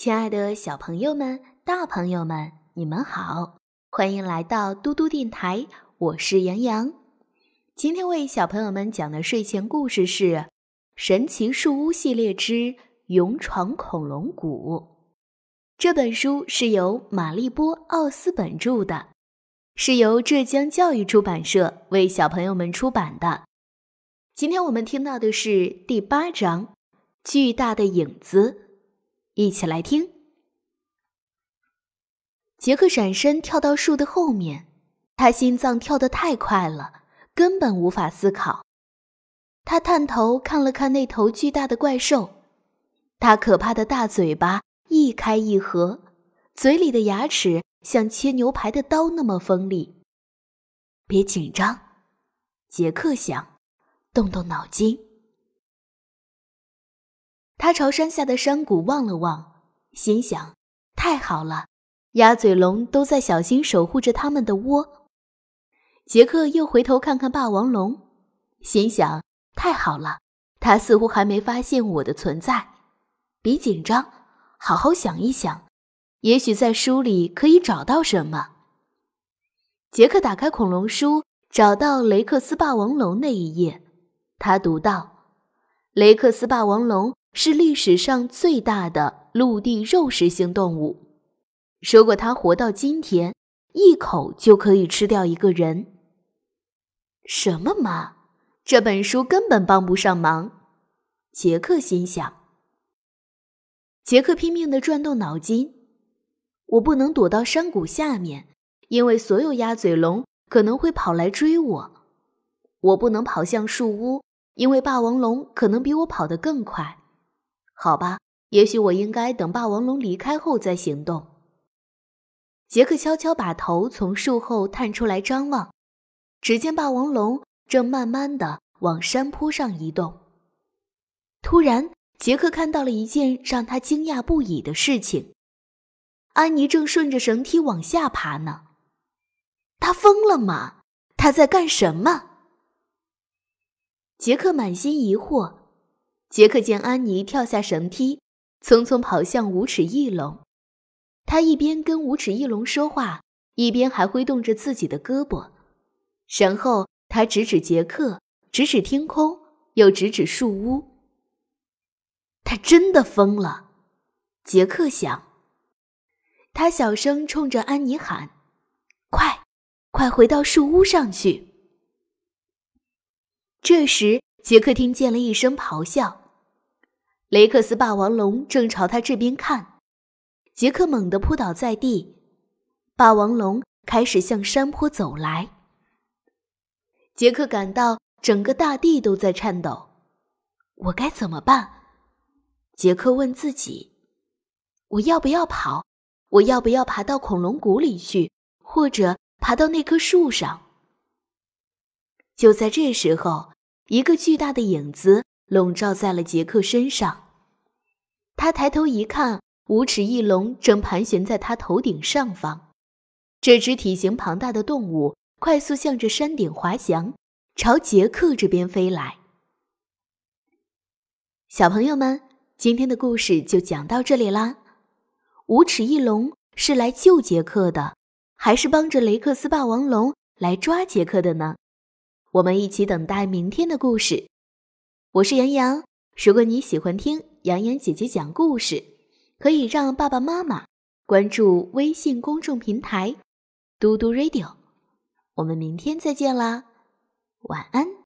亲爱的小朋友们、大朋友们，你们好，欢迎来到嘟嘟电台，我是杨洋。今天为小朋友们讲的睡前故事是《神奇树屋系列之勇闯恐龙谷》。这本书是由玛丽波·奥斯本著的，是由浙江教育出版社为小朋友们出版的。今天我们听到的是第八章《巨大的影子》。一起来听。杰克闪身跳到树的后面，他心脏跳得太快了，根本无法思考。他探头看了看那头巨大的怪兽，它可怕的大嘴巴一开一合，嘴里的牙齿像切牛排的刀那么锋利。别紧张，杰克想，动动脑筋。他朝山下的山谷望了望，心想：“太好了，鸭嘴龙都在小心守护着他们的窝。”杰克又回头看看霸王龙，心想：“太好了，他似乎还没发现我的存在。”别紧张，好好想一想，也许在书里可以找到什么。杰克打开恐龙书，找到雷克斯霸王龙那一页，他读到：“雷克斯霸王龙。”是历史上最大的陆地肉食性动物。如果它活到今天，一口就可以吃掉一个人。什么嘛！这本书根本帮不上忙。杰克心想。杰克拼命的转动脑筋。我不能躲到山谷下面，因为所有鸭嘴龙可能会跑来追我。我不能跑向树屋，因为霸王龙可能比我跑得更快。好吧，也许我应该等霸王龙离开后再行动。杰克悄悄把头从树后探出来张望，只见霸王龙正慢慢的往山坡上移动。突然，杰克看到了一件让他惊讶不已的事情：安妮正顺着绳梯往下爬呢。他疯了吗？他在干什么？杰克满心疑惑。杰克见安妮跳下绳梯，匆匆跑向无齿翼龙。他一边跟无齿翼龙说话，一边还挥动着自己的胳膊。然后他指指杰克，指指天空，又指指树屋。他真的疯了，杰克想。他小声冲着安妮喊：“快，快回到树屋上去！”这时，杰克听见了一声咆哮。雷克斯霸王龙正朝他这边看，杰克猛地扑倒在地，霸王龙开始向山坡走来。杰克感到整个大地都在颤抖，我该怎么办？杰克问自己：我要不要跑？我要不要爬到恐龙谷里去，或者爬到那棵树上？就在这时候，一个巨大的影子。笼罩在了杰克身上。他抬头一看，无齿翼龙正盘旋在他头顶上方。这只体型庞大的动物快速向着山顶滑翔，朝杰克这边飞来。小朋友们，今天的故事就讲到这里啦。无齿翼龙是来救杰克的，还是帮着雷克斯霸王龙来抓杰克的呢？我们一起等待明天的故事。我是杨洋，如果你喜欢听杨洋姐姐讲故事，可以让爸爸妈妈关注微信公众平台“嘟嘟 radio”。我们明天再见啦，晚安。